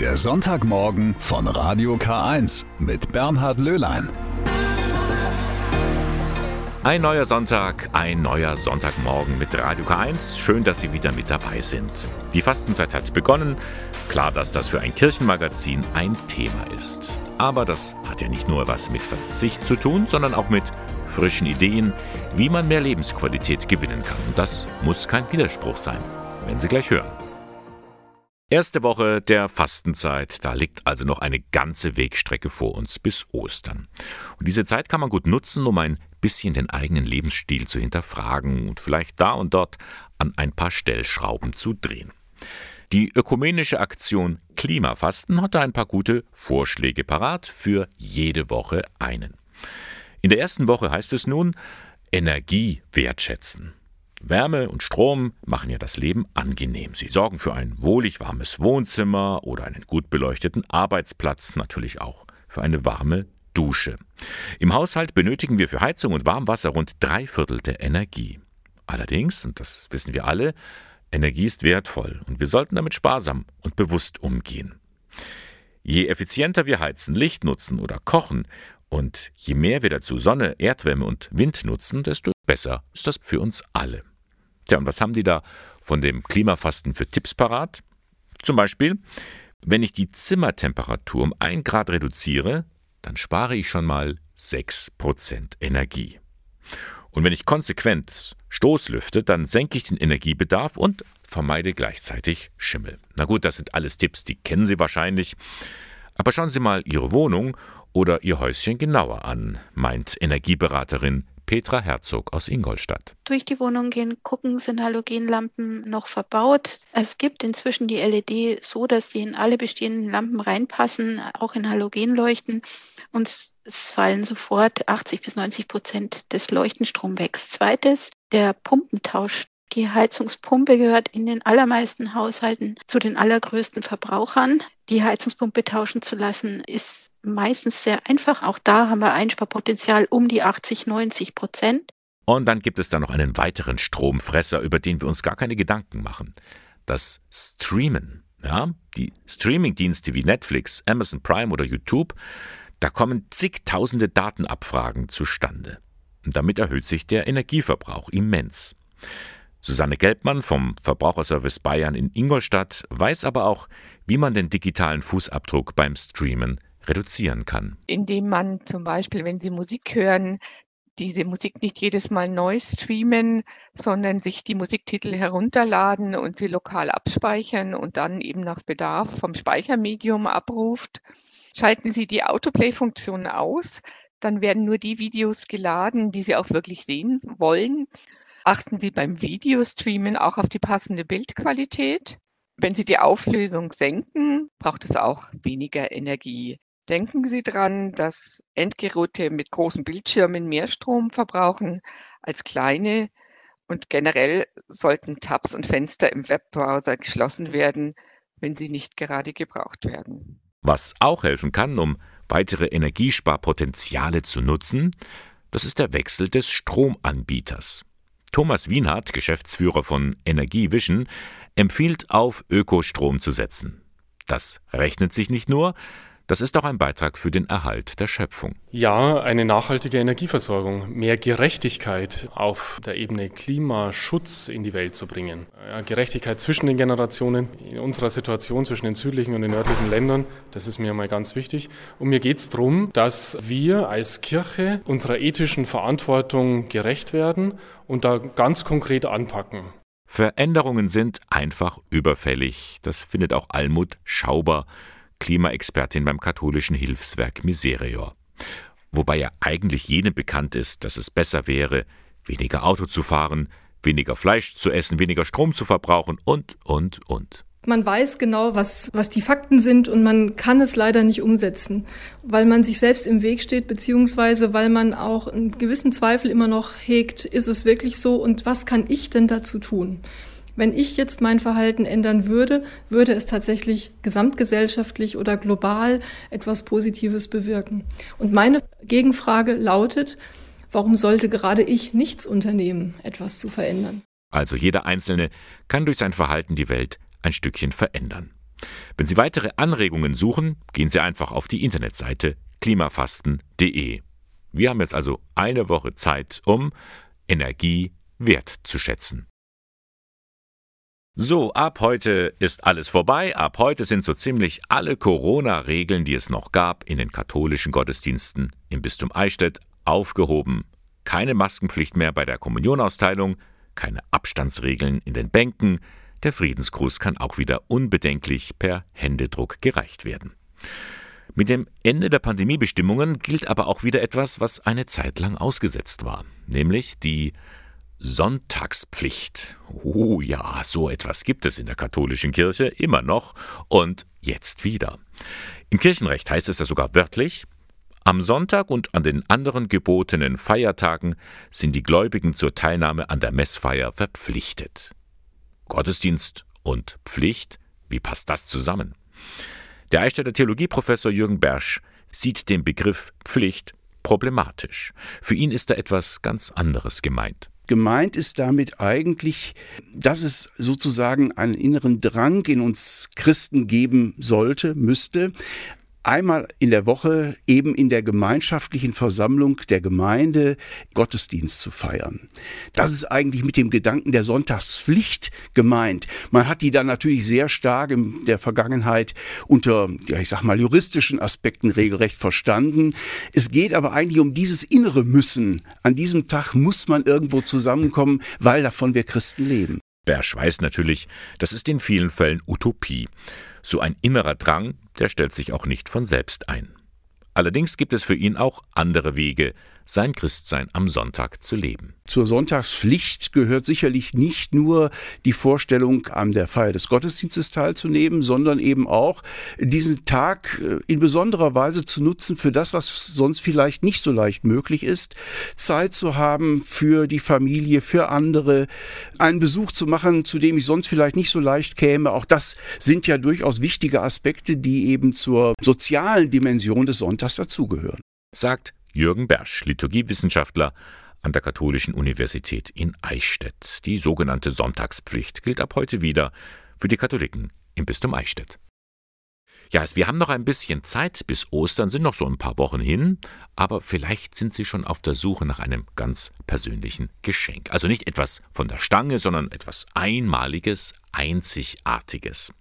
Der Sonntagmorgen von Radio K1 mit Bernhard Löhlein. Ein neuer Sonntag, ein neuer Sonntagmorgen mit Radio K1. Schön, dass Sie wieder mit dabei sind. Die Fastenzeit hat begonnen. Klar, dass das für ein Kirchenmagazin ein Thema ist. Aber das hat ja nicht nur was mit Verzicht zu tun, sondern auch mit frischen Ideen, wie man mehr Lebensqualität gewinnen kann. Und das muss kein Widerspruch sein. Wenn Sie gleich hören. Erste Woche der Fastenzeit, da liegt also noch eine ganze Wegstrecke vor uns bis Ostern. Und diese Zeit kann man gut nutzen, um ein bisschen den eigenen Lebensstil zu hinterfragen und vielleicht da und dort an ein paar Stellschrauben zu drehen. Die ökumenische Aktion Klimafasten hat da ein paar gute Vorschläge parat für jede Woche einen. In der ersten Woche heißt es nun Energie wertschätzen. Wärme und Strom machen ja das Leben angenehm. Sie sorgen für ein wohlig warmes Wohnzimmer oder einen gut beleuchteten Arbeitsplatz, natürlich auch für eine warme Dusche. Im Haushalt benötigen wir für Heizung und Warmwasser rund drei Viertel der Energie. Allerdings, und das wissen wir alle, Energie ist wertvoll und wir sollten damit sparsam und bewusst umgehen. Je effizienter wir heizen, Licht nutzen oder kochen und je mehr wir dazu Sonne, Erdwärme und Wind nutzen, desto besser ist das für uns alle. Tja, und was haben die da von dem Klimafasten für Tipps parat? Zum Beispiel, wenn ich die Zimmertemperatur um 1 Grad reduziere, dann spare ich schon mal 6% Energie. Und wenn ich konsequent Stoßlüfte, dann senke ich den Energiebedarf und vermeide gleichzeitig Schimmel. Na gut, das sind alles Tipps, die kennen Sie wahrscheinlich. Aber schauen Sie mal Ihre Wohnung oder Ihr Häuschen genauer an, meint Energieberaterin Petra Herzog aus Ingolstadt. Durch die Wohnung gehen, gucken, sind Halogenlampen noch verbaut. Es gibt inzwischen die LED so, dass die in alle bestehenden Lampen reinpassen, auch in Halogenleuchten. Und es fallen sofort 80 bis 90 Prozent des Leuchtenstroms weg. Zweites, der Pumpentausch. Die Heizungspumpe gehört in den allermeisten Haushalten zu den allergrößten Verbrauchern. Die Heizungspumpe tauschen zu lassen, ist meistens sehr einfach. Auch da haben wir Einsparpotenzial um die 80, 90 Prozent. Und dann gibt es da noch einen weiteren Stromfresser, über den wir uns gar keine Gedanken machen. Das Streamen. Ja, die Streamingdienste wie Netflix, Amazon Prime oder YouTube, da kommen zigtausende Datenabfragen zustande. Und damit erhöht sich der Energieverbrauch immens. Susanne Gelbmann vom Verbraucherservice Bayern in Ingolstadt weiß aber auch, wie man den digitalen Fußabdruck beim Streamen reduzieren kann. Indem man zum Beispiel, wenn Sie Musik hören, diese Musik nicht jedes Mal neu streamen, sondern sich die Musiktitel herunterladen und sie lokal abspeichern und dann eben nach Bedarf vom Speichermedium abruft. Schalten Sie die Autoplay-Funktion aus, dann werden nur die Videos geladen, die Sie auch wirklich sehen wollen. Achten Sie beim Videostreamen auch auf die passende Bildqualität. Wenn Sie die Auflösung senken, braucht es auch weniger Energie. Denken Sie dran, dass Endgeräte mit großen Bildschirmen mehr Strom verbrauchen als kleine und generell sollten Tabs und Fenster im Webbrowser geschlossen werden, wenn sie nicht gerade gebraucht werden. Was auch helfen kann, um weitere Energiesparpotenziale zu nutzen, das ist der Wechsel des Stromanbieters. Thomas Wienhardt, Geschäftsführer von Energievision, empfiehlt auf Ökostrom zu setzen. Das rechnet sich nicht nur, das ist auch ein Beitrag für den Erhalt der Schöpfung. Ja, eine nachhaltige Energieversorgung, mehr Gerechtigkeit auf der Ebene Klimaschutz in die Welt zu bringen. Gerechtigkeit zwischen den Generationen, in unserer Situation zwischen den südlichen und den nördlichen Ländern, das ist mir mal ganz wichtig. Und mir geht es darum, dass wir als Kirche unserer ethischen Verantwortung gerecht werden und da ganz konkret anpacken. Veränderungen sind einfach überfällig. Das findet auch Almut Schauber Klimaexpertin beim katholischen Hilfswerk Miserior. Wobei ja eigentlich jedem bekannt ist, dass es besser wäre, weniger Auto zu fahren, weniger Fleisch zu essen, weniger Strom zu verbrauchen und, und, und. Man weiß genau, was, was die Fakten sind und man kann es leider nicht umsetzen, weil man sich selbst im Weg steht, beziehungsweise weil man auch einen gewissen Zweifel immer noch hegt, ist es wirklich so und was kann ich denn dazu tun? Wenn ich jetzt mein Verhalten ändern würde, würde es tatsächlich gesamtgesellschaftlich oder global etwas Positives bewirken. Und meine Gegenfrage lautet, warum sollte gerade ich nichts unternehmen, etwas zu verändern? Also jeder Einzelne kann durch sein Verhalten die Welt ein Stückchen verändern. Wenn Sie weitere Anregungen suchen, gehen Sie einfach auf die Internetseite klimafasten.de. Wir haben jetzt also eine Woche Zeit, um Energie wertzuschätzen. So, ab heute ist alles vorbei. Ab heute sind so ziemlich alle Corona-Regeln, die es noch gab, in den katholischen Gottesdiensten im Bistum Eichstätt aufgehoben. Keine Maskenpflicht mehr bei der Kommunionausteilung, keine Abstandsregeln in den Bänken. Der Friedensgruß kann auch wieder unbedenklich per Händedruck gereicht werden. Mit dem Ende der Pandemiebestimmungen gilt aber auch wieder etwas, was eine Zeit lang ausgesetzt war, nämlich die Sonntagspflicht. Oh ja, so etwas gibt es in der katholischen Kirche immer noch und jetzt wieder. Im Kirchenrecht heißt es ja sogar wörtlich, am Sonntag und an den anderen gebotenen Feiertagen sind die Gläubigen zur Teilnahme an der Messfeier verpflichtet. Gottesdienst und Pflicht, wie passt das zusammen? Der Eichstätter Theologieprofessor Jürgen Bersch sieht den Begriff Pflicht problematisch. Für ihn ist da etwas ganz anderes gemeint. Gemeint ist damit eigentlich, dass es sozusagen einen inneren Drang in uns Christen geben sollte, müsste, einmal in der Woche eben in der gemeinschaftlichen Versammlung der Gemeinde Gottesdienst zu feiern. Das ist eigentlich mit dem Gedanken der Sonntagspflicht gemeint. Man hat die dann natürlich sehr stark in der Vergangenheit unter, ja, ich sag mal, juristischen Aspekten regelrecht verstanden. Es geht aber eigentlich um dieses innere Müssen. An diesem Tag muss man irgendwo zusammenkommen, weil davon wir Christen leben. Bersch weiß natürlich, das ist in vielen Fällen Utopie. So ein innerer Drang, der stellt sich auch nicht von selbst ein. Allerdings gibt es für ihn auch andere Wege, sein Christsein am Sonntag zu leben. Zur Sonntagspflicht gehört sicherlich nicht nur die Vorstellung, an der Feier des Gottesdienstes teilzunehmen, sondern eben auch diesen Tag äh, in besonderer Weise zu nutzen für das, was sonst vielleicht nicht so leicht möglich ist. Zeit zu haben für die Familie, für andere, einen Besuch zu machen, zu dem ich sonst vielleicht nicht so leicht käme. Auch das sind ja durchaus wichtige Aspekte, die eben zur sozialen Dimension des Sonntags dazugehören. Sagt Jürgen Bersch, Liturgiewissenschaftler an der Katholischen Universität in Eichstätt. Die sogenannte Sonntagspflicht gilt ab heute wieder für die Katholiken im Bistum Eichstätt. Ja, wir haben noch ein bisschen Zeit bis Ostern, sind noch so ein paar Wochen hin, aber vielleicht sind Sie schon auf der Suche nach einem ganz persönlichen Geschenk. Also nicht etwas von der Stange, sondern etwas Einmaliges, Einzigartiges.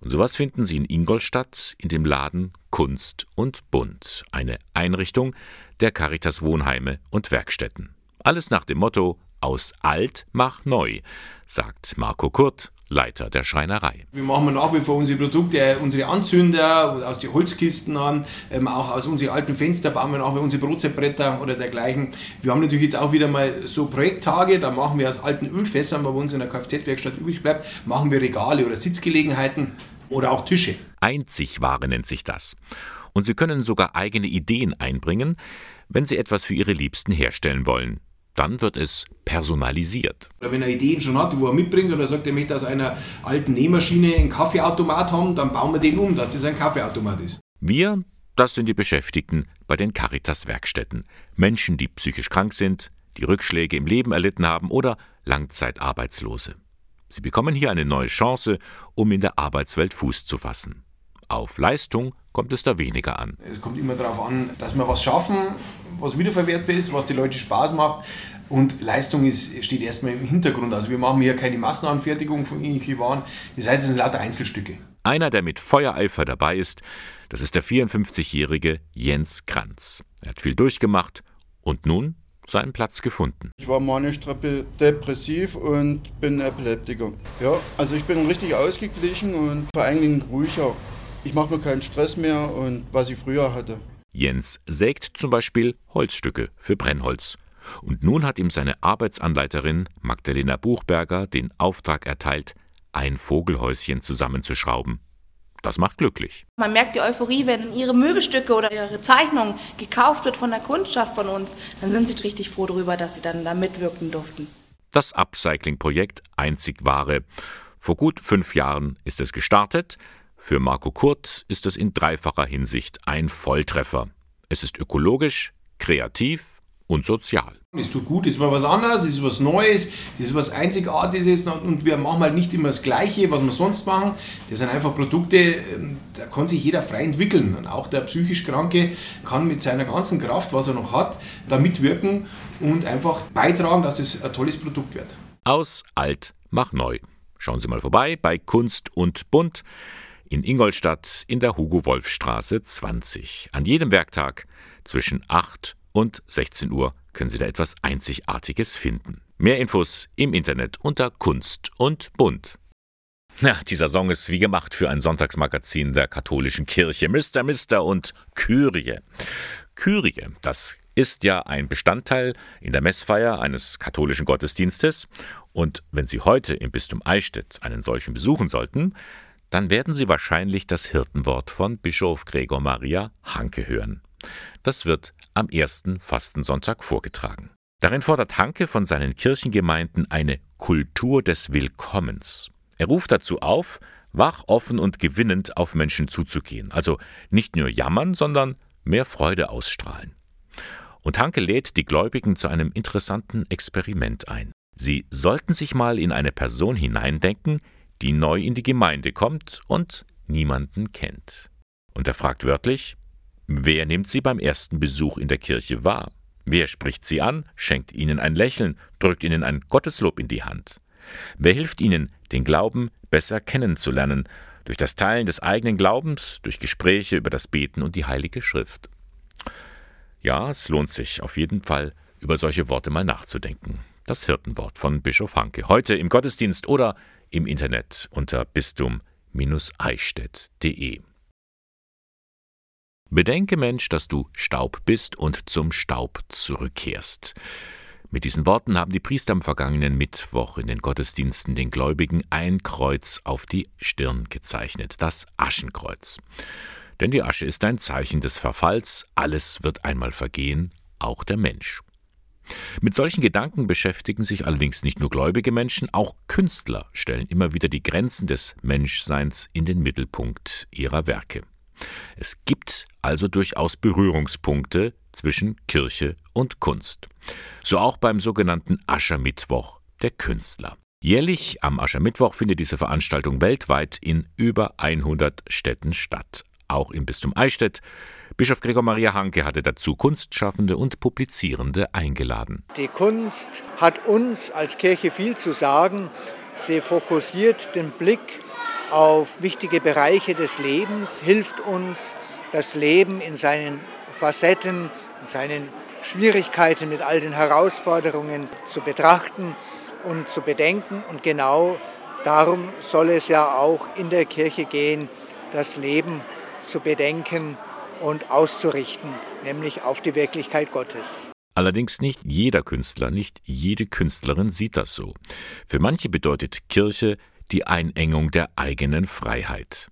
Und sowas finden Sie in Ingolstadt in dem Laden Kunst und Bunt, eine Einrichtung der Caritas Wohnheime und Werkstätten. Alles nach dem Motto aus alt mach neu, sagt Marco Kurt, Leiter der Schreinerei. Wir machen nach wie vor unsere Produkte, unsere Anzünder aus den Holzkisten an, ähm, auch aus unseren alten Fenster bauen wir nach wie unsere Brotzeitbretter oder dergleichen. Wir haben natürlich jetzt auch wieder mal so Projekttage, da machen wir aus alten Ölfässern, was bei uns in der Kfz-Werkstatt übrig bleibt, machen wir Regale oder Sitzgelegenheiten oder auch Tische. Einzigware nennt sich das. Und Sie können sogar eigene Ideen einbringen, wenn Sie etwas für Ihre Liebsten herstellen wollen dann wird es personalisiert. Oder wenn er Ideen schon hat, wo er mitbringt oder sagt, er möchte aus einer alten Nähmaschine einen Kaffeeautomat haben, dann bauen wir den um, dass das ein Kaffeeautomat ist. Wir, das sind die Beschäftigten bei den Caritas-Werkstätten. Menschen, die psychisch krank sind, die Rückschläge im Leben erlitten haben oder Langzeitarbeitslose. Sie bekommen hier eine neue Chance, um in der Arbeitswelt Fuß zu fassen. Auf Leistung kommt es da weniger an. Es kommt immer darauf an, dass wir was schaffen, was wiederverwertbar ist, was die Leute Spaß macht. Und Leistung ist, steht erstmal im Hintergrund. Also wir machen hier keine Massenanfertigung von irgendwelchen Waren. Das heißt, es sind lauter Einzelstücke. Einer, der mit Feuereifer dabei ist, das ist der 54-jährige Jens Kranz. Er hat viel durchgemacht und nun seinen Platz gefunden. Ich war manisch depressiv und bin Epileptiker. Ja, also ich bin richtig ausgeglichen und vor allen Dingen ruhiger. Ich mache mir keinen Stress mehr und was ich früher hatte. Jens sägt zum Beispiel Holzstücke für Brennholz. Und nun hat ihm seine Arbeitsanleiterin Magdalena Buchberger den Auftrag erteilt, ein Vogelhäuschen zusammenzuschrauben. Das macht glücklich. Man merkt die Euphorie, wenn ihre Möbelstücke oder ihre Zeichnung gekauft wird von der Kundschaft von uns, dann sind sie richtig froh darüber, dass sie dann da mitwirken durften. Das Upcycling-Projekt Einzigware. Vor gut fünf Jahren ist es gestartet. Für Marco Kurt ist es in dreifacher Hinsicht ein Volltreffer. Es ist ökologisch, kreativ und sozial. Es tut gut, es ist mal was anderes, es ist was Neues, das ist was Einzigartiges und wir machen halt nicht immer das Gleiche, was wir sonst machen. Das sind einfach Produkte, ähm, da kann sich jeder frei entwickeln. Und auch der psychisch Kranke kann mit seiner ganzen Kraft, was er noch hat, da mitwirken und einfach beitragen, dass es ein tolles Produkt wird. Aus alt mach neu. Schauen Sie mal vorbei bei Kunst und Bunt in Ingolstadt in der Hugo-Wolf-Straße 20. An jedem Werktag zwischen 8 und 16 Uhr können Sie da etwas Einzigartiges finden. Mehr Infos im Internet unter Kunst und Bunt. Ja, dieser Song ist wie gemacht für ein Sonntagsmagazin der katholischen Kirche. Mr. Mister und Kyrie. Kyrie, das ist ja ein Bestandteil in der Messfeier eines katholischen Gottesdienstes. Und wenn Sie heute im Bistum Eichstätt einen solchen besuchen sollten, dann werden Sie wahrscheinlich das Hirtenwort von Bischof Gregor Maria Hanke hören. Das wird am ersten Fastensonntag vorgetragen. Darin fordert Hanke von seinen Kirchengemeinden eine Kultur des Willkommens. Er ruft dazu auf, wach, offen und gewinnend auf Menschen zuzugehen, also nicht nur jammern, sondern mehr Freude ausstrahlen. Und Hanke lädt die Gläubigen zu einem interessanten Experiment ein. Sie sollten sich mal in eine Person hineindenken, die neu in die Gemeinde kommt und niemanden kennt. Und er fragt wörtlich, wer nimmt sie beim ersten Besuch in der Kirche wahr? Wer spricht sie an, schenkt ihnen ein Lächeln, drückt ihnen ein Gotteslob in die Hand? Wer hilft ihnen, den Glauben besser kennenzulernen, durch das Teilen des eigenen Glaubens, durch Gespräche über das Beten und die Heilige Schrift? Ja, es lohnt sich auf jeden Fall, über solche Worte mal nachzudenken. Das Hirtenwort von Bischof Hanke. Heute im Gottesdienst oder im Internet unter bistum-eichstätt.de. Bedenke, Mensch, dass du Staub bist und zum Staub zurückkehrst. Mit diesen Worten haben die Priester am vergangenen Mittwoch in den Gottesdiensten den Gläubigen ein Kreuz auf die Stirn gezeichnet, das Aschenkreuz. Denn die Asche ist ein Zeichen des Verfalls, alles wird einmal vergehen, auch der Mensch. Mit solchen Gedanken beschäftigen sich allerdings nicht nur gläubige Menschen, auch Künstler stellen immer wieder die Grenzen des Menschseins in den Mittelpunkt ihrer Werke. Es gibt also durchaus Berührungspunkte zwischen Kirche und Kunst. So auch beim sogenannten Aschermittwoch der Künstler. Jährlich am Aschermittwoch findet diese Veranstaltung weltweit in über 100 Städten statt. Auch im Bistum Eichstätt Bischof Gregor Maria Hanke hatte dazu Kunstschaffende und Publizierende eingeladen. Die Kunst hat uns als Kirche viel zu sagen. Sie fokussiert den Blick auf wichtige Bereiche des Lebens, hilft uns, das Leben in seinen Facetten, in seinen Schwierigkeiten, mit all den Herausforderungen zu betrachten und zu bedenken. Und genau darum soll es ja auch in der Kirche gehen, das Leben zu bedenken und auszurichten, nämlich auf die Wirklichkeit Gottes. Allerdings nicht jeder Künstler, nicht jede Künstlerin sieht das so. Für manche bedeutet Kirche die Einengung der eigenen Freiheit.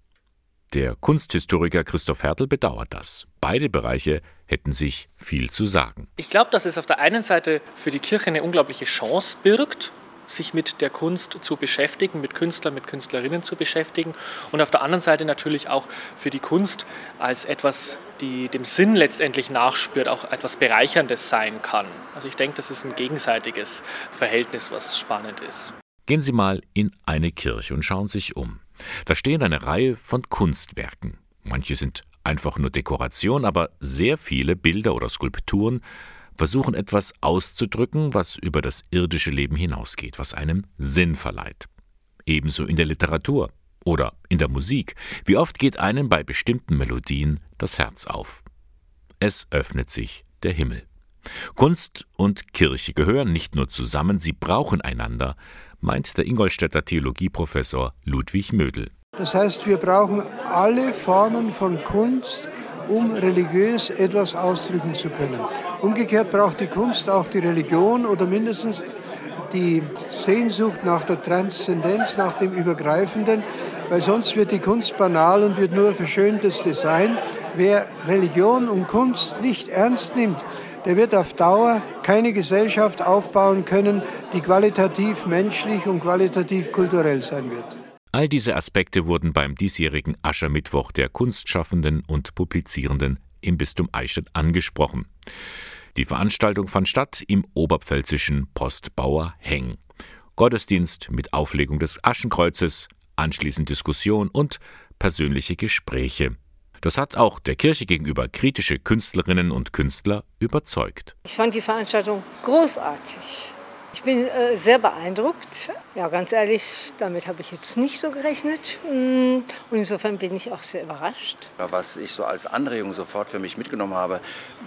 Der Kunsthistoriker Christoph Hertel bedauert das. Beide Bereiche hätten sich viel zu sagen. Ich glaube, dass es auf der einen Seite für die Kirche eine unglaubliche Chance birgt, sich mit der Kunst zu beschäftigen, mit Künstlern, mit Künstlerinnen zu beschäftigen und auf der anderen Seite natürlich auch für die Kunst als etwas, die dem Sinn letztendlich nachspürt, auch etwas Bereicherndes sein kann. Also ich denke, das ist ein gegenseitiges Verhältnis, was spannend ist. Gehen Sie mal in eine Kirche und schauen sich um. Da stehen eine Reihe von Kunstwerken. Manche sind einfach nur Dekoration, aber sehr viele Bilder oder Skulpturen versuchen etwas auszudrücken, was über das irdische Leben hinausgeht, was einem Sinn verleiht. Ebenso in der Literatur oder in der Musik. Wie oft geht einem bei bestimmten Melodien das Herz auf. Es öffnet sich der Himmel. Kunst und Kirche gehören nicht nur zusammen, sie brauchen einander, meint der Ingolstädter Theologieprofessor Ludwig Mödel. Das heißt, wir brauchen alle Formen von Kunst, um religiös etwas ausdrücken zu können. Umgekehrt braucht die Kunst auch die Religion oder mindestens die Sehnsucht nach der Transzendenz, nach dem Übergreifenden, weil sonst wird die Kunst banal und wird nur verschöntes Design. Wer Religion und Kunst nicht ernst nimmt, der wird auf Dauer keine Gesellschaft aufbauen können, die qualitativ menschlich und qualitativ kulturell sein wird. All diese Aspekte wurden beim diesjährigen Aschermittwoch der Kunstschaffenden und Publizierenden im Bistum Eichstätt angesprochen. Die Veranstaltung fand statt im oberpfälzischen Postbauer Heng. Gottesdienst mit Auflegung des Aschenkreuzes, anschließend Diskussion und persönliche Gespräche. Das hat auch der Kirche gegenüber kritische Künstlerinnen und Künstler überzeugt. Ich fand die Veranstaltung großartig. Ich bin äh, sehr beeindruckt. Ja, ganz ehrlich, damit habe ich jetzt nicht so gerechnet. Mm, und insofern bin ich auch sehr überrascht. Was ich so als Anregung sofort für mich mitgenommen habe,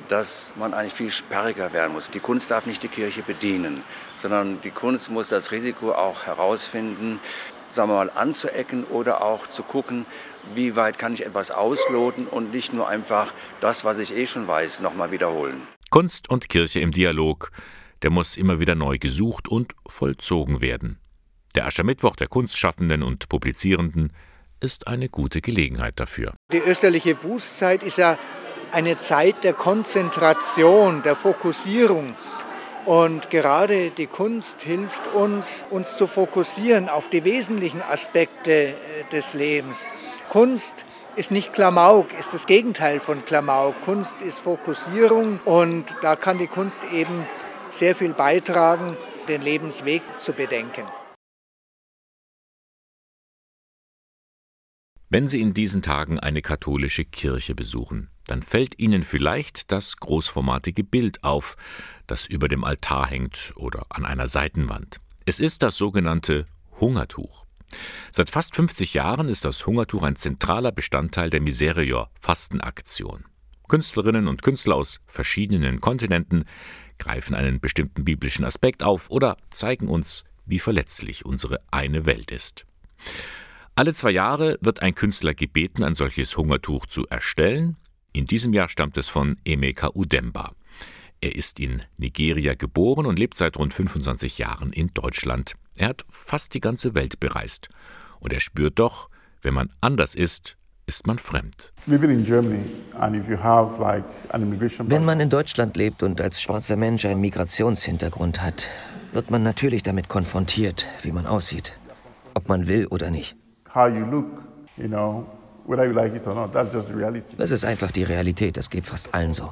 dass man eigentlich viel sperriger werden muss. Die Kunst darf nicht die Kirche bedienen, sondern die Kunst muss das Risiko auch herausfinden, sagen wir mal, anzuecken oder auch zu gucken, wie weit kann ich etwas ausloten und nicht nur einfach das, was ich eh schon weiß, nochmal wiederholen. Kunst und Kirche im Dialog der muss immer wieder neu gesucht und vollzogen werden. Der Aschermittwoch der Kunstschaffenden und Publizierenden ist eine gute Gelegenheit dafür. Die österliche Bußzeit ist ja eine Zeit der Konzentration, der Fokussierung. Und gerade die Kunst hilft uns, uns zu fokussieren auf die wesentlichen Aspekte äh, des Lebens. Kunst ist nicht Klamauk, ist das Gegenteil von Klamauk. Kunst ist Fokussierung und da kann die Kunst eben sehr viel beitragen, den Lebensweg zu bedenken. Wenn Sie in diesen Tagen eine katholische Kirche besuchen, dann fällt Ihnen vielleicht das großformatige Bild auf, das über dem Altar hängt oder an einer Seitenwand. Es ist das sogenannte Hungertuch. Seit fast 50 Jahren ist das Hungertuch ein zentraler Bestandteil der Miserior Fastenaktion. Künstlerinnen und Künstler aus verschiedenen Kontinenten greifen einen bestimmten biblischen Aspekt auf oder zeigen uns, wie verletzlich unsere eine Welt ist. Alle zwei Jahre wird ein Künstler gebeten, ein solches Hungertuch zu erstellen. In diesem Jahr stammt es von Emeka Udemba. Er ist in Nigeria geboren und lebt seit rund 25 Jahren in Deutschland. Er hat fast die ganze Welt bereist. Und er spürt doch, wenn man anders ist, ist man fremd. Wenn man in Deutschland lebt und als schwarzer Mensch einen Migrationshintergrund hat, wird man natürlich damit konfrontiert, wie man aussieht, ob man will oder nicht. Das ist einfach die Realität, das geht fast allen so.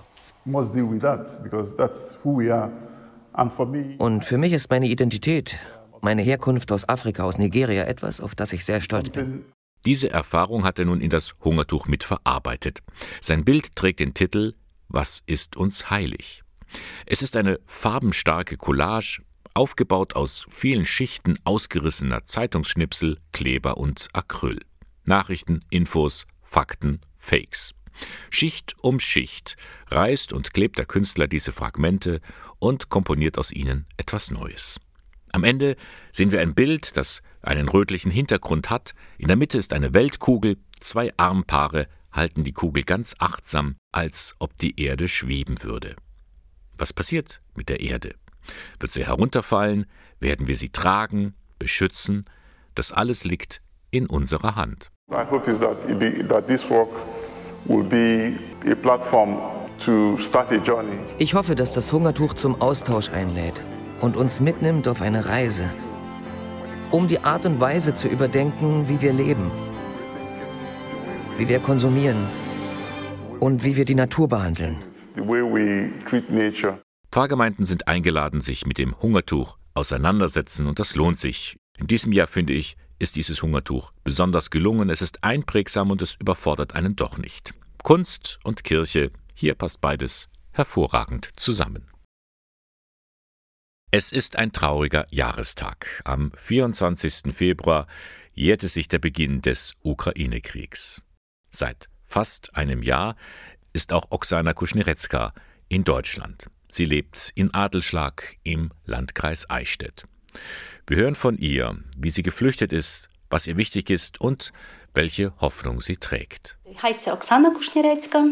Und für mich ist meine Identität, meine Herkunft aus Afrika, aus Nigeria etwas, auf das ich sehr stolz bin. Diese Erfahrung hat er nun in das Hungertuch mitverarbeitet. Sein Bild trägt den Titel Was ist uns heilig? Es ist eine farbenstarke Collage, aufgebaut aus vielen Schichten ausgerissener Zeitungsschnipsel, Kleber und Acryl. Nachrichten, Infos, Fakten, Fakes. Schicht um Schicht reißt und klebt der Künstler diese Fragmente und komponiert aus ihnen etwas Neues. Am Ende sehen wir ein Bild, das einen rötlichen Hintergrund hat. In der Mitte ist eine Weltkugel, zwei Armpaare halten die Kugel ganz achtsam, als ob die Erde schweben würde. Was passiert mit der Erde? Wird sie herunterfallen? Werden wir sie tragen, beschützen? Das alles liegt in unserer Hand. Ich hoffe, dass das Hungertuch zum Austausch einlädt und uns mitnimmt auf eine Reise, um die Art und Weise zu überdenken, wie wir leben, wie wir konsumieren und wie wir die Natur behandeln. Pfarrgemeinden sind eingeladen, sich mit dem Hungertuch auseinandersetzen und das lohnt sich. In diesem Jahr, finde ich, ist dieses Hungertuch besonders gelungen, es ist einprägsam und es überfordert einen doch nicht. Kunst und Kirche, hier passt beides hervorragend zusammen. Es ist ein trauriger Jahrestag. Am 24. Februar jährte sich der Beginn des Ukraine-Kriegs. Seit fast einem Jahr ist auch Oksana Kuschnirecka in Deutschland. Sie lebt in Adelschlag im Landkreis Eichstätt. Wir hören von ihr, wie sie geflüchtet ist, was ihr wichtig ist und welche Hoffnung sie trägt. Ich heiße Oksana Kuschnirecka,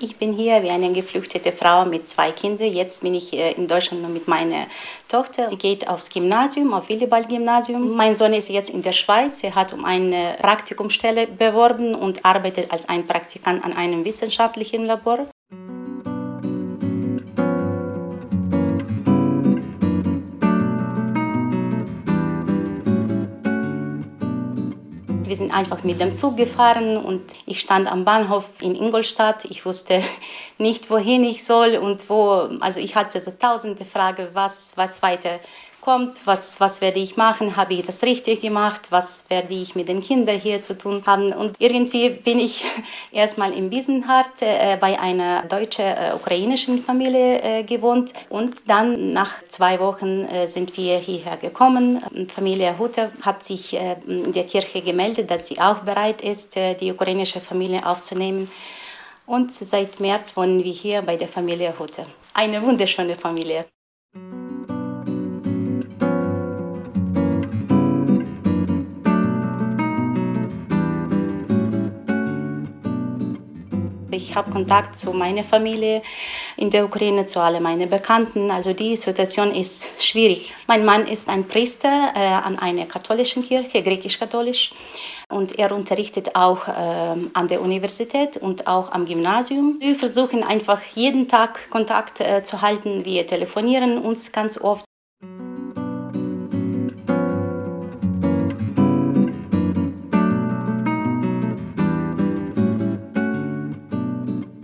ich bin hier wie eine geflüchtete Frau mit zwei Kindern. Jetzt bin ich in Deutschland nur mit meiner Tochter. Sie geht aufs Gymnasium, auf Willibald-Gymnasium. Mein Sohn ist jetzt in der Schweiz. Er hat um eine Praktikumsstelle beworben und arbeitet als ein Praktikant an einem wissenschaftlichen Labor. Wir sind einfach mit dem Zug gefahren und ich stand am Bahnhof in Ingolstadt. Ich wusste nicht, wohin ich soll und wo. Also ich hatte so tausende Fragen, was, was weiter kommt, was, was werde ich machen, habe ich das richtig gemacht, was werde ich mit den Kindern hier zu tun haben. Und irgendwie bin ich erstmal in Wiesenhardt äh, bei einer deutsch-ukrainischen äh, Familie äh, gewohnt und dann nach zwei Wochen äh, sind wir hierher gekommen. Familie Hutter hat sich äh, in der Kirche gemeldet, dass sie auch bereit ist, äh, die ukrainische Familie aufzunehmen. Und seit März wohnen wir hier bei der Familie Hutter. Eine wunderschöne Familie. Ich habe Kontakt zu meiner Familie in der Ukraine, zu allen meinen Bekannten. Also die Situation ist schwierig. Mein Mann ist ein Priester äh, an einer katholischen Kirche, griechisch-katholisch. Und er unterrichtet auch äh, an der Universität und auch am Gymnasium. Wir versuchen einfach jeden Tag Kontakt äh, zu halten. Wir telefonieren uns ganz oft.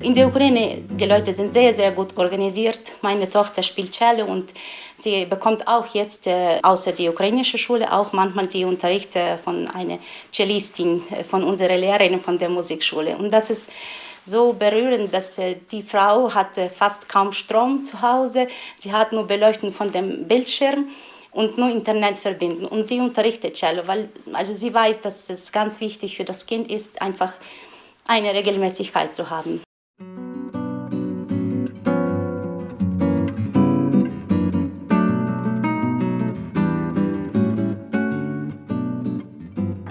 In der Ukraine, die Leute sind sehr, sehr gut organisiert. Meine Tochter spielt Cello und sie bekommt auch jetzt äh, außer die ukrainische Schule auch manchmal die Unterrichte von einer Cellistin, äh, von unserer Lehrerin von der Musikschule. Und das ist so berührend, dass äh, die Frau hat fast kaum Strom zu Hause. Sie hat nur Beleuchtung von dem Bildschirm und nur Internet verbinden. Und sie unterrichtet Cello, weil also sie weiß, dass es ganz wichtig für das Kind ist, einfach eine Regelmäßigkeit zu haben.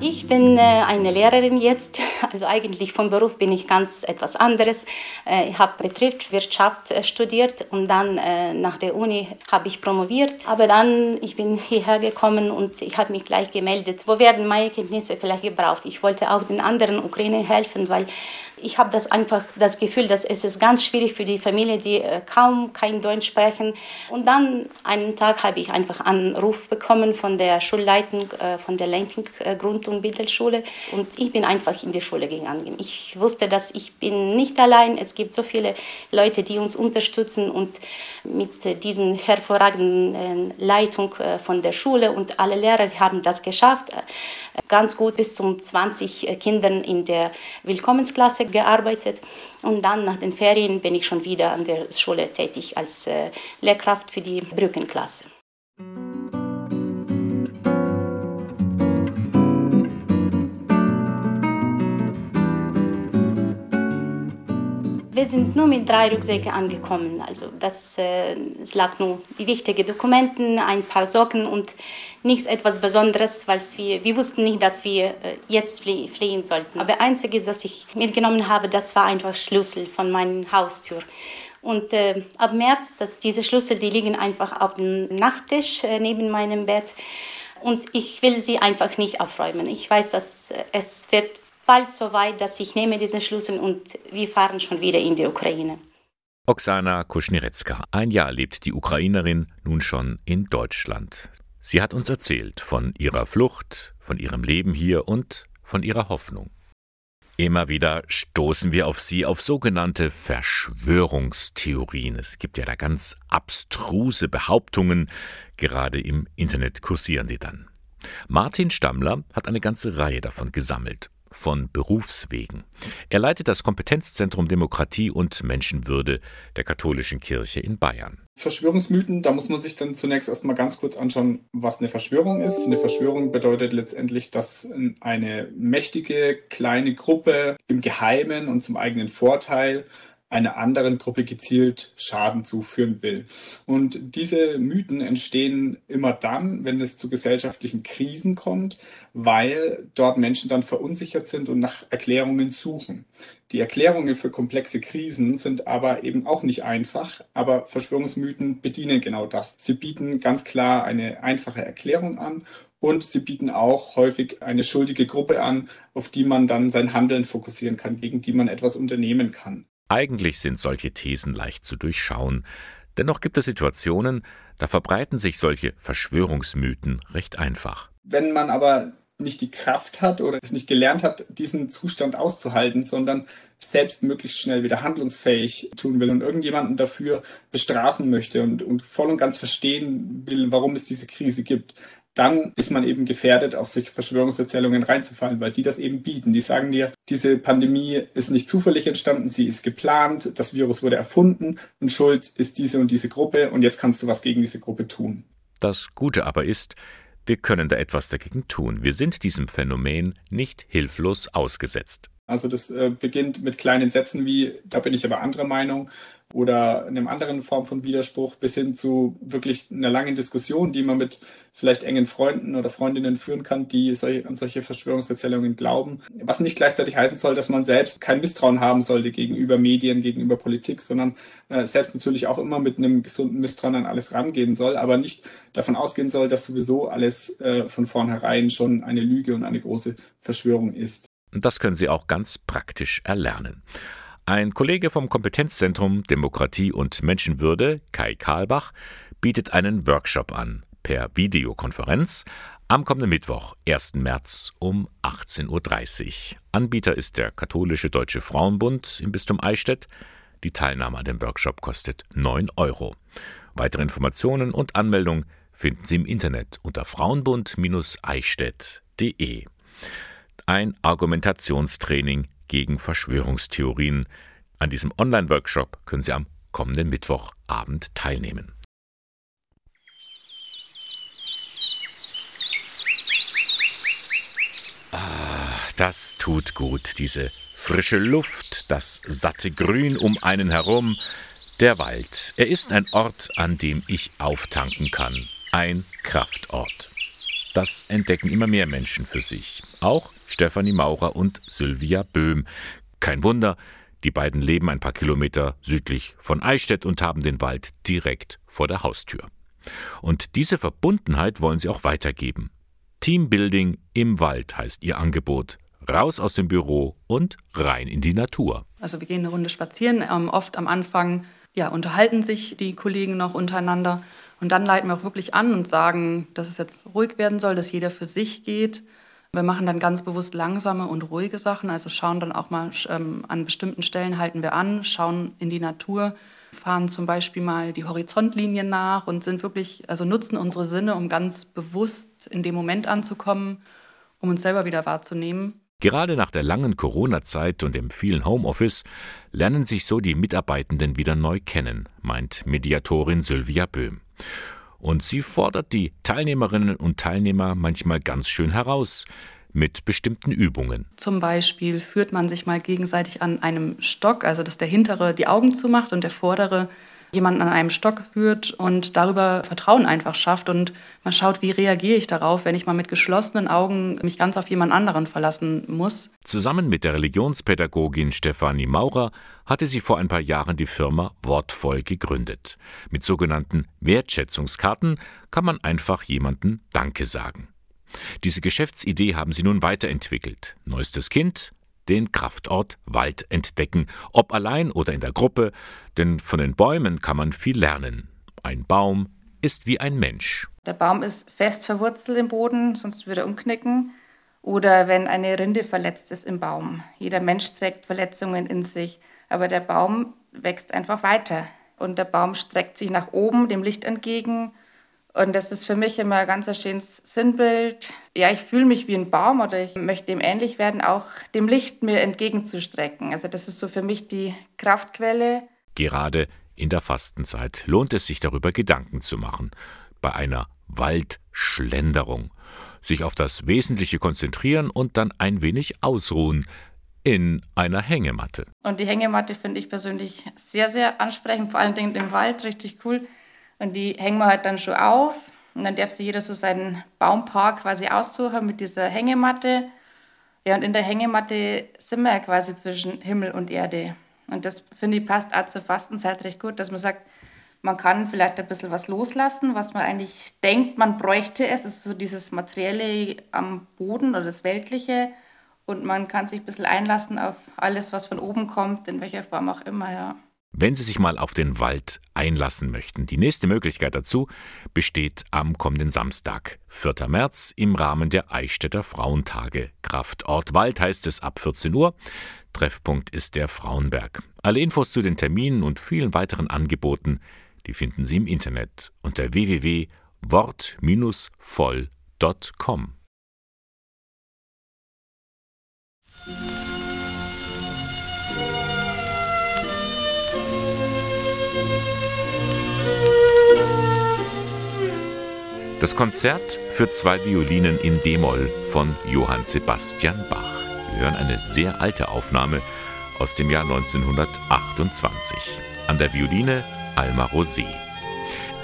Ich bin äh, eine Lehrerin jetzt, also eigentlich vom Beruf bin ich ganz etwas anderes. Äh, ich habe Betriebswirtschaft äh, studiert und dann nach der Uni habe ich promoviert. Aber dann, ich bin hierher gekommen und ich habe mich gleich gemeldet, wo werden meine Kenntnisse vielleicht gebraucht. Ich wollte auch den anderen Ukrainern helfen, weil ich habe das einfach das Gefühl, dass es ist ganz schwierig für die Familie, die äh, kaum kein Deutsch sprechen. Und dann einen Tag habe ich einfach einen Anruf bekommen von der Schulleitung, äh, von der Lenking äh, Grund- und Mittelschule. Und ich bin einfach in die Schule gegangen. Ich wusste, dass ich bin nicht allein. Es gibt so viele Leute, die uns unterstützen und mit diesen hervorragenden Leitung von der Schule und alle Lehrer haben das geschafft. Ganz gut bis zum 20 Kindern in der Willkommensklasse gearbeitet und dann nach den Ferien bin ich schon wieder an der Schule tätig als äh, Lehrkraft für die Brückenklasse. Wir sind nur mit drei Rucksäcken angekommen. Also das, äh, es lag nur die wichtigen Dokumente, ein paar Socken und nichts etwas Besonderes, weil wir, wir wussten nicht, dass wir äh, jetzt flie fliehen sollten. Aber das Einzige, was ich mitgenommen habe, das war einfach Schlüssel von meiner Haustür. Und äh, ab März, dass diese Schlüssel, die liegen einfach auf dem Nachttisch äh, neben meinem Bett. Und ich will sie einfach nicht aufräumen. Ich weiß, dass äh, es wird bald so weit, dass ich nehme diesen Schlüssel und wir fahren schon wieder in die Ukraine. Oksana Kuschnirecka. Ein Jahr lebt die Ukrainerin nun schon in Deutschland. Sie hat uns erzählt von ihrer Flucht, von ihrem Leben hier und von ihrer Hoffnung. Immer wieder stoßen wir auf sie auf sogenannte Verschwörungstheorien. Es gibt ja da ganz abstruse Behauptungen, gerade im Internet kursieren die dann. Martin Stammler hat eine ganze Reihe davon gesammelt von Berufswegen. Er leitet das Kompetenzzentrum Demokratie und Menschenwürde der katholischen Kirche in Bayern. Verschwörungsmythen, da muss man sich dann zunächst erstmal ganz kurz anschauen, was eine Verschwörung ist. Eine Verschwörung bedeutet letztendlich, dass eine mächtige kleine Gruppe im Geheimen und zum eigenen Vorteil einer anderen Gruppe gezielt Schaden zuführen will. Und diese Mythen entstehen immer dann, wenn es zu gesellschaftlichen Krisen kommt, weil dort Menschen dann verunsichert sind und nach Erklärungen suchen. Die Erklärungen für komplexe Krisen sind aber eben auch nicht einfach, aber Verschwörungsmythen bedienen genau das. Sie bieten ganz klar eine einfache Erklärung an und sie bieten auch häufig eine schuldige Gruppe an, auf die man dann sein Handeln fokussieren kann, gegen die man etwas unternehmen kann. Eigentlich sind solche Thesen leicht zu durchschauen, dennoch gibt es Situationen, da verbreiten sich solche Verschwörungsmythen recht einfach. Wenn man aber nicht die Kraft hat oder es nicht gelernt hat, diesen Zustand auszuhalten, sondern selbst möglichst schnell wieder handlungsfähig tun will und irgendjemanden dafür bestrafen möchte und, und voll und ganz verstehen will, warum es diese Krise gibt, dann ist man eben gefährdet, auf solche Verschwörungserzählungen reinzufallen, weil die das eben bieten. Die sagen dir, diese Pandemie ist nicht zufällig entstanden, sie ist geplant, das Virus wurde erfunden und schuld ist diese und diese Gruppe und jetzt kannst du was gegen diese Gruppe tun. Das Gute aber ist, wir können da etwas dagegen tun. Wir sind diesem Phänomen nicht hilflos ausgesetzt. Also das äh, beginnt mit kleinen Sätzen wie, da bin ich aber anderer Meinung oder einer anderen Form von Widerspruch bis hin zu wirklich einer langen Diskussion, die man mit vielleicht engen Freunden oder Freundinnen führen kann, die solche, an solche Verschwörungserzählungen glauben. Was nicht gleichzeitig heißen soll, dass man selbst kein Misstrauen haben sollte gegenüber Medien, gegenüber Politik, sondern äh, selbst natürlich auch immer mit einem gesunden Misstrauen an alles rangehen soll, aber nicht davon ausgehen soll, dass sowieso alles äh, von vornherein schon eine Lüge und eine große Verschwörung ist. Das können Sie auch ganz praktisch erlernen. Ein Kollege vom Kompetenzzentrum Demokratie und Menschenwürde, Kai Karlbach, bietet einen Workshop an, per Videokonferenz, am kommenden Mittwoch, 1. März um 18.30 Uhr. Anbieter ist der Katholische Deutsche Frauenbund im Bistum Eichstätt. Die Teilnahme an dem Workshop kostet 9 Euro. Weitere Informationen und Anmeldung finden Sie im Internet unter frauenbund-eichstätt.de ein Argumentationstraining gegen Verschwörungstheorien. An diesem Online-Workshop können Sie am kommenden Mittwochabend teilnehmen. Ah, das tut gut, diese frische Luft, das satte Grün um einen herum. Der Wald, er ist ein Ort, an dem ich auftanken kann, ein Kraftort. Das entdecken immer mehr Menschen für sich. Auch Stefanie Maurer und Sylvia Böhm. Kein Wunder, die beiden leben ein paar Kilometer südlich von Eichstätt und haben den Wald direkt vor der Haustür. Und diese Verbundenheit wollen sie auch weitergeben. Teambuilding im Wald heißt ihr Angebot. Raus aus dem Büro und rein in die Natur. Also wir gehen eine Runde spazieren. Ähm, oft am Anfang ja, unterhalten sich die Kollegen noch untereinander. Und dann leiten wir auch wirklich an und sagen, dass es jetzt ruhig werden soll, dass jeder für sich geht. Wir machen dann ganz bewusst langsame und ruhige Sachen, also schauen dann auch mal ähm, an bestimmten Stellen halten wir an, schauen in die Natur, fahren zum Beispiel mal die Horizontlinien nach und sind wirklich, also nutzen unsere Sinne, um ganz bewusst in dem Moment anzukommen, um uns selber wieder wahrzunehmen. Gerade nach der langen Corona-Zeit und dem vielen Homeoffice lernen sich so die Mitarbeitenden wieder neu kennen, meint Mediatorin Sylvia Böhm. Und sie fordert die Teilnehmerinnen und Teilnehmer manchmal ganz schön heraus mit bestimmten Übungen. Zum Beispiel führt man sich mal gegenseitig an einem Stock, also dass der hintere die Augen zumacht und der vordere jemanden an einem Stock führt und darüber Vertrauen einfach schafft und man schaut, wie reagiere ich darauf, wenn ich mal mit geschlossenen Augen mich ganz auf jemand anderen verlassen muss. Zusammen mit der Religionspädagogin Stefanie Maurer hatte sie vor ein paar Jahren die Firma Wortvoll gegründet. Mit sogenannten Wertschätzungskarten kann man einfach jemanden Danke sagen. Diese Geschäftsidee haben sie nun weiterentwickelt. Neuestes Kind, den Kraftort Wald entdecken, ob allein oder in der Gruppe, denn von den Bäumen kann man viel lernen. Ein Baum ist wie ein Mensch. Der Baum ist fest verwurzelt im Boden, sonst würde er umknicken. Oder wenn eine Rinde verletzt ist im Baum. Jeder Mensch trägt Verletzungen in sich, aber der Baum wächst einfach weiter. Und der Baum streckt sich nach oben, dem Licht entgegen und das ist für mich immer ein ganz schönes Sinnbild. Ja, ich fühle mich wie ein Baum oder ich möchte dem ähnlich werden, auch dem Licht mir entgegenzustrecken. Also das ist so für mich die Kraftquelle. Gerade in der Fastenzeit lohnt es sich darüber Gedanken zu machen. Bei einer Waldschlenderung. Sich auf das Wesentliche konzentrieren und dann ein wenig ausruhen in einer Hängematte. Und die Hängematte finde ich persönlich sehr, sehr ansprechend, vor allen Dingen im Wald, richtig cool. Und die hängen wir halt dann schon auf. Und dann darf sich jeder so seinen Baumpaar quasi aussuchen mit dieser Hängematte. Ja, und in der Hängematte sind wir ja quasi zwischen Himmel und Erde. Und das finde ich passt auch zur Fastenzeit recht gut, dass man sagt, man kann vielleicht ein bisschen was loslassen, was man eigentlich denkt, man bräuchte es. Es ist so dieses Materielle am Boden oder das Weltliche. Und man kann sich ein bisschen einlassen auf alles, was von oben kommt, in welcher Form auch immer, ja. Wenn Sie sich mal auf den Wald einlassen möchten. Die nächste Möglichkeit dazu besteht am kommenden Samstag, 4. März, im Rahmen der Eichstätter Frauentage. Kraftort Wald heißt es ab 14 Uhr. Treffpunkt ist der Frauenberg. Alle Infos zu den Terminen und vielen weiteren Angeboten, die finden Sie im Internet unter www.wort-voll.com. Das Konzert für zwei Violinen in D-Moll von Johann Sebastian Bach. Wir hören eine sehr alte Aufnahme aus dem Jahr 1928. An der Violine Alma Rosé.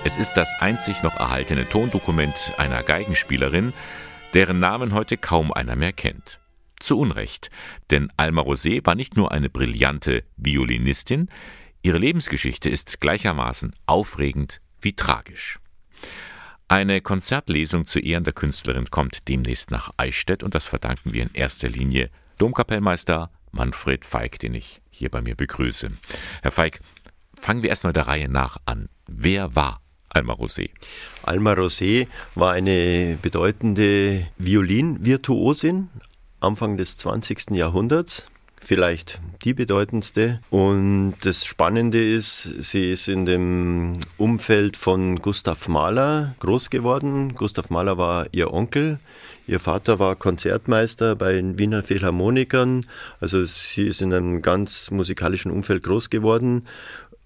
Es ist das einzig noch erhaltene Tondokument einer Geigenspielerin, deren Namen heute kaum einer mehr kennt. Zu Unrecht, denn Alma Rosé war nicht nur eine brillante Violinistin, ihre Lebensgeschichte ist gleichermaßen aufregend wie tragisch. Eine Konzertlesung zu Ehren der Künstlerin kommt demnächst nach Eichstätt und das verdanken wir in erster Linie Domkapellmeister Manfred Feig, den ich hier bei mir begrüße. Herr Feig, fangen wir erstmal der Reihe nach an. Wer war Alma Rosé? Alma Rosé war eine bedeutende Violinvirtuosin Anfang des 20. Jahrhunderts vielleicht die bedeutendste. Und das Spannende ist, sie ist in dem Umfeld von Gustav Mahler groß geworden. Gustav Mahler war ihr Onkel. Ihr Vater war Konzertmeister bei den Wiener Philharmonikern. Also sie ist in einem ganz musikalischen Umfeld groß geworden.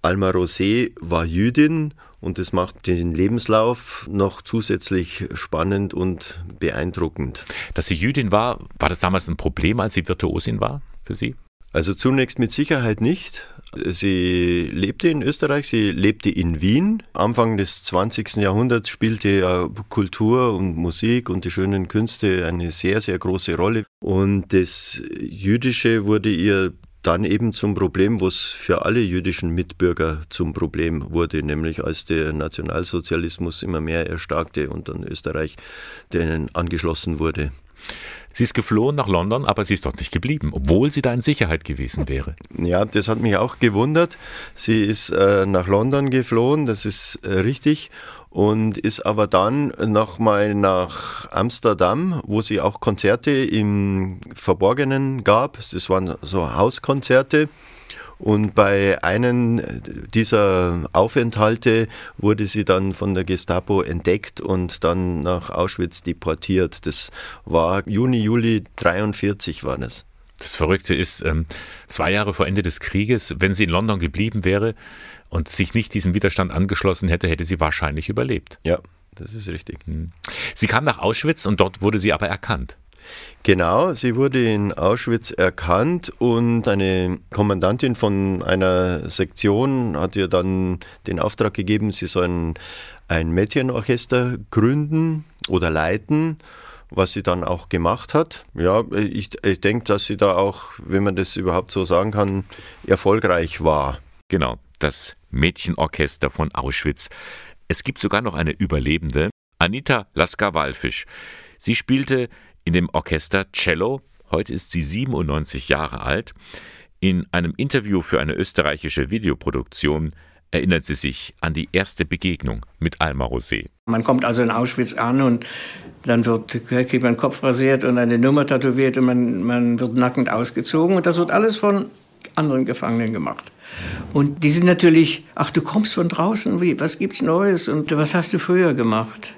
Alma Rosé war Jüdin und das macht den Lebenslauf noch zusätzlich spannend und beeindruckend. Dass sie Jüdin war, war das damals ein Problem, als sie Virtuosin war? Für Sie? Also zunächst mit Sicherheit nicht. Sie lebte in Österreich, sie lebte in Wien. Anfang des 20. Jahrhunderts spielte Kultur und Musik und die schönen Künste eine sehr, sehr große Rolle. Und das Jüdische wurde ihr dann eben zum Problem, was für alle jüdischen Mitbürger zum Problem wurde, nämlich als der Nationalsozialismus immer mehr erstarkte und dann Österreich denen angeschlossen wurde. Sie ist geflohen nach London, aber sie ist dort nicht geblieben, obwohl sie da in Sicherheit gewesen wäre. Ja, das hat mich auch gewundert. Sie ist äh, nach London geflohen, das ist äh, richtig und ist aber dann nochmal nach Amsterdam, wo sie auch Konzerte im Verborgenen gab. Das waren so Hauskonzerte. Und bei einem dieser Aufenthalte wurde sie dann von der Gestapo entdeckt und dann nach Auschwitz deportiert. Das war Juni, Juli 43 war das. Das Verrückte ist, ähm, zwei Jahre vor Ende des Krieges, wenn sie in London geblieben wäre und sich nicht diesem Widerstand angeschlossen hätte, hätte sie wahrscheinlich überlebt. Ja, das ist richtig. Hm. Sie kam nach Auschwitz und dort wurde sie aber erkannt. Genau, sie wurde in Auschwitz erkannt und eine Kommandantin von einer Sektion hat ihr dann den Auftrag gegeben, sie sollen ein Mädchenorchester gründen oder leiten was sie dann auch gemacht hat. Ja, ich, ich denke, dass sie da auch, wenn man das überhaupt so sagen kann, erfolgreich war. Genau, das Mädchenorchester von Auschwitz. Es gibt sogar noch eine Überlebende, Anita Lasker-Wallfisch. Sie spielte in dem Orchester Cello. Heute ist sie 97 Jahre alt. In einem Interview für eine österreichische Videoproduktion erinnert sie sich an die erste Begegnung mit Alma Rosé. Man kommt also in Auschwitz an und dann wird, kriegt man Kopf rasiert und eine Nummer tätowiert und man, man wird nackend ausgezogen und das wird alles von anderen Gefangenen gemacht. Und die sind natürlich, ach, du kommst von draußen, wie, was gibt's Neues und was hast du früher gemacht?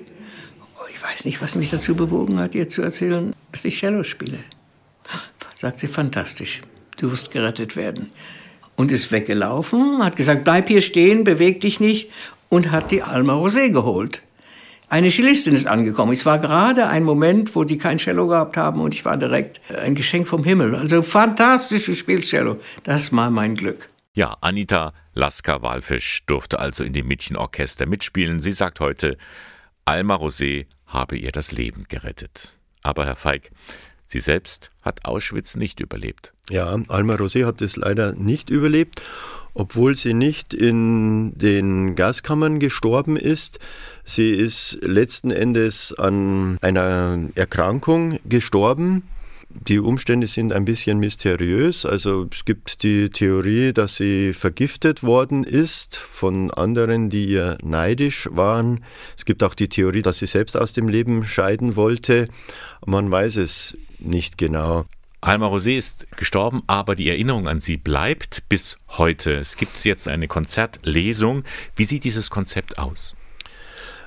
Weiß nicht, was mich dazu bewogen hat, ihr zu erzählen, dass ich Cello spiele. Sagt sie, fantastisch, du wirst gerettet werden. Und ist weggelaufen, hat gesagt, bleib hier stehen, beweg dich nicht und hat die Alma Rosé geholt. Eine Cellistin ist angekommen. Es war gerade ein Moment, wo die kein Cello gehabt haben und ich war direkt ein Geschenk vom Himmel. Also fantastisch, du spielst Cello. Das war mein Glück. Ja, Anita Lasker-Walfisch durfte also in dem Mädchenorchester mitspielen. Sie sagt heute, Alma Rosé habe ihr das Leben gerettet. Aber Herr Feig, Sie selbst hat Auschwitz nicht überlebt. Ja, Alma Rosé hat es leider nicht überlebt, obwohl sie nicht in den Gaskammern gestorben ist. Sie ist letzten Endes an einer Erkrankung gestorben. Die Umstände sind ein bisschen mysteriös. Also es gibt die Theorie, dass sie vergiftet worden ist von anderen, die ihr neidisch waren. Es gibt auch die Theorie, dass sie selbst aus dem Leben scheiden wollte. Man weiß es nicht genau. Alma Rosé ist gestorben, aber die Erinnerung an sie bleibt bis heute. Es gibt jetzt eine Konzertlesung. Wie sieht dieses Konzept aus?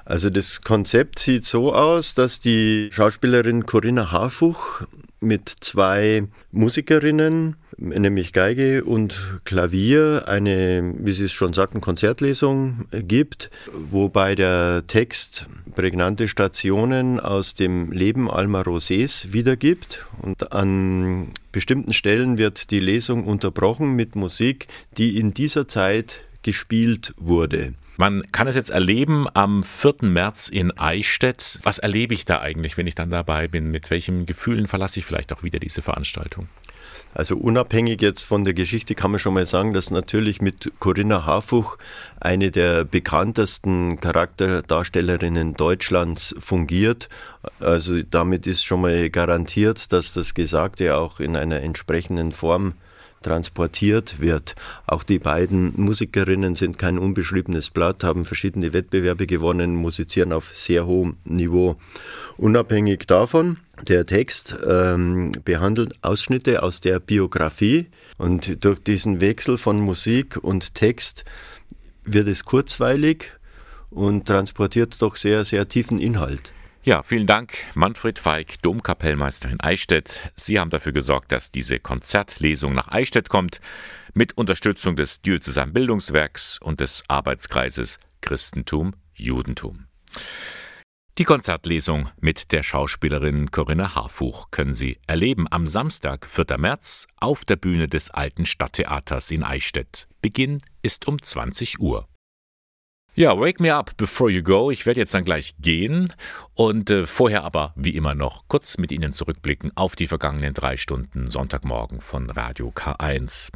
Also das Konzept sieht so aus, dass die Schauspielerin Corinna Harfuch mit zwei Musikerinnen, nämlich Geige und Klavier, eine, wie Sie es schon sagten, Konzertlesung gibt, wobei der Text prägnante Stationen aus dem Leben Alma Rosés wiedergibt. Und an bestimmten Stellen wird die Lesung unterbrochen mit Musik, die in dieser Zeit gespielt wurde. Man kann es jetzt erleben am 4. März in Eichstätt. Was erlebe ich da eigentlich, wenn ich dann dabei bin? Mit welchen Gefühlen verlasse ich vielleicht auch wieder diese Veranstaltung? Also unabhängig jetzt von der Geschichte kann man schon mal sagen, dass natürlich mit Corinna Harfuch eine der bekanntesten Charakterdarstellerinnen Deutschlands fungiert. Also damit ist schon mal garantiert, dass das Gesagte auch in einer entsprechenden Form transportiert wird. Auch die beiden Musikerinnen sind kein unbeschriebenes Blatt, haben verschiedene Wettbewerbe gewonnen, musizieren auf sehr hohem Niveau. Unabhängig davon, der Text ähm, behandelt Ausschnitte aus der Biografie und durch diesen Wechsel von Musik und Text wird es kurzweilig und transportiert doch sehr, sehr tiefen Inhalt. Ja, vielen Dank, Manfred Feig, Domkapellmeister in Eichstätt. Sie haben dafür gesorgt, dass diese Konzertlesung nach Eichstätt kommt, mit Unterstützung des Diözesan Bildungswerks und des Arbeitskreises Christentum, Judentum. Die Konzertlesung mit der Schauspielerin Corinna Harfuch können Sie erleben am Samstag, 4. März, auf der Bühne des Alten Stadttheaters in Eichstätt. Beginn ist um 20 Uhr. Ja, Wake Me Up Before You Go. Ich werde jetzt dann gleich gehen und äh, vorher aber wie immer noch kurz mit Ihnen zurückblicken auf die vergangenen drei Stunden Sonntagmorgen von Radio K1.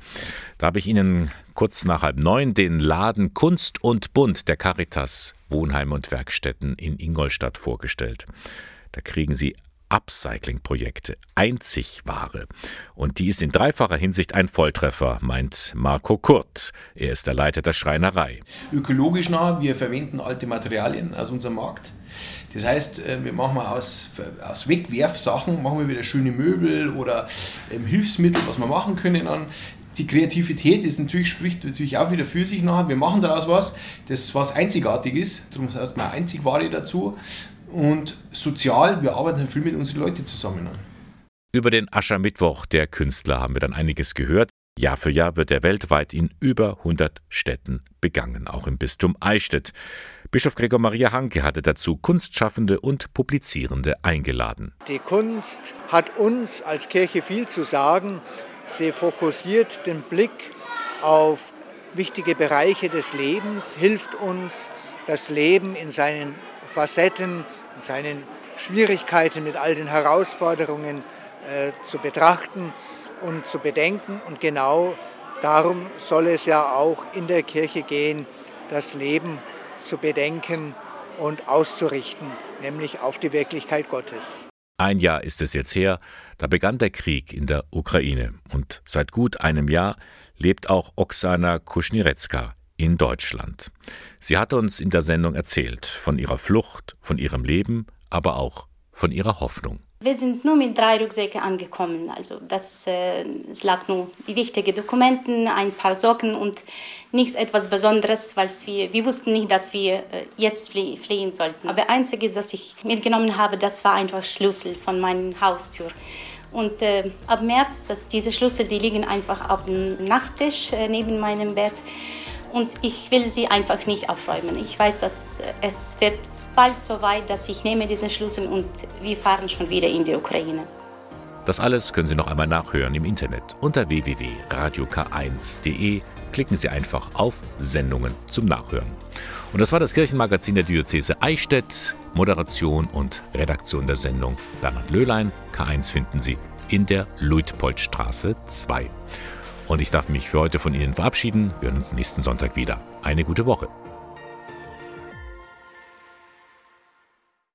Da habe ich Ihnen kurz nach halb neun den Laden Kunst und Bunt der Caritas Wohnheime und Werkstätten in Ingolstadt vorgestellt. Da kriegen Sie Upcycling-Projekte, Einzigware. Und die ist in dreifacher Hinsicht ein Volltreffer, meint Marco Kurt. Er ist der Leiter der Schreinerei. Ökologisch nah, wir verwenden alte Materialien aus unserem Markt. Das heißt, äh, wir machen aus, aus Wegwerfsachen machen wir wieder schöne Möbel oder ähm, Hilfsmittel, was wir machen können. An. Die Kreativität ist natürlich, spricht natürlich auch wieder für sich nachher. Wir machen daraus was, das was einzigartig ist. Darum heißt man Einzigware dazu und sozial, wir arbeiten viel mit unseren Leuten zusammen. Über den Aschermittwoch der Künstler haben wir dann einiges gehört. Jahr für Jahr wird er weltweit in über 100 Städten begangen, auch im Bistum Eichstätt. Bischof Gregor Maria Hanke hatte dazu Kunstschaffende und Publizierende eingeladen. Die Kunst hat uns als Kirche viel zu sagen. Sie fokussiert den Blick auf wichtige Bereiche des Lebens, hilft uns, das Leben in seinen Facetten und seinen Schwierigkeiten, mit all den Herausforderungen äh, zu betrachten und zu bedenken. Und genau darum soll es ja auch in der Kirche gehen, das Leben zu bedenken und auszurichten, nämlich auf die Wirklichkeit Gottes. Ein Jahr ist es jetzt her, da begann der Krieg in der Ukraine und seit gut einem Jahr lebt auch Oksana Kuschnirecka in Deutschland. Sie hat uns in der Sendung erzählt von ihrer Flucht, von ihrem Leben, aber auch von ihrer Hoffnung. Wir sind nur mit drei Rucksäcken angekommen. Also das, äh, es lag nur die wichtigen Dokumente, ein paar Socken und nichts etwas Besonderes, weil wir, wir wussten nicht, dass wir äh, jetzt flie fliehen sollten. Aber das Einzige, das ich mitgenommen habe, das war einfach Schlüssel von meiner Haustür. Und äh, ab März, dass diese Schlüssel, die liegen einfach auf dem Nachttisch äh, neben meinem Bett und ich will sie einfach nicht aufräumen. Ich weiß, dass es wird bald so weit, dass ich nehme diesen Schlüssel und wir fahren schon wieder in die Ukraine. Das alles können Sie noch einmal nachhören im Internet unter www.radiok1.de. Klicken Sie einfach auf Sendungen zum Nachhören. Und das war das Kirchenmagazin der Diözese Eichstätt. Moderation und Redaktion der Sendung Bernhard Löhlein. K1 finden Sie in der Luitpoldstraße 2. Und ich darf mich für heute von Ihnen verabschieden. Wir hören uns nächsten Sonntag wieder. Eine gute Woche.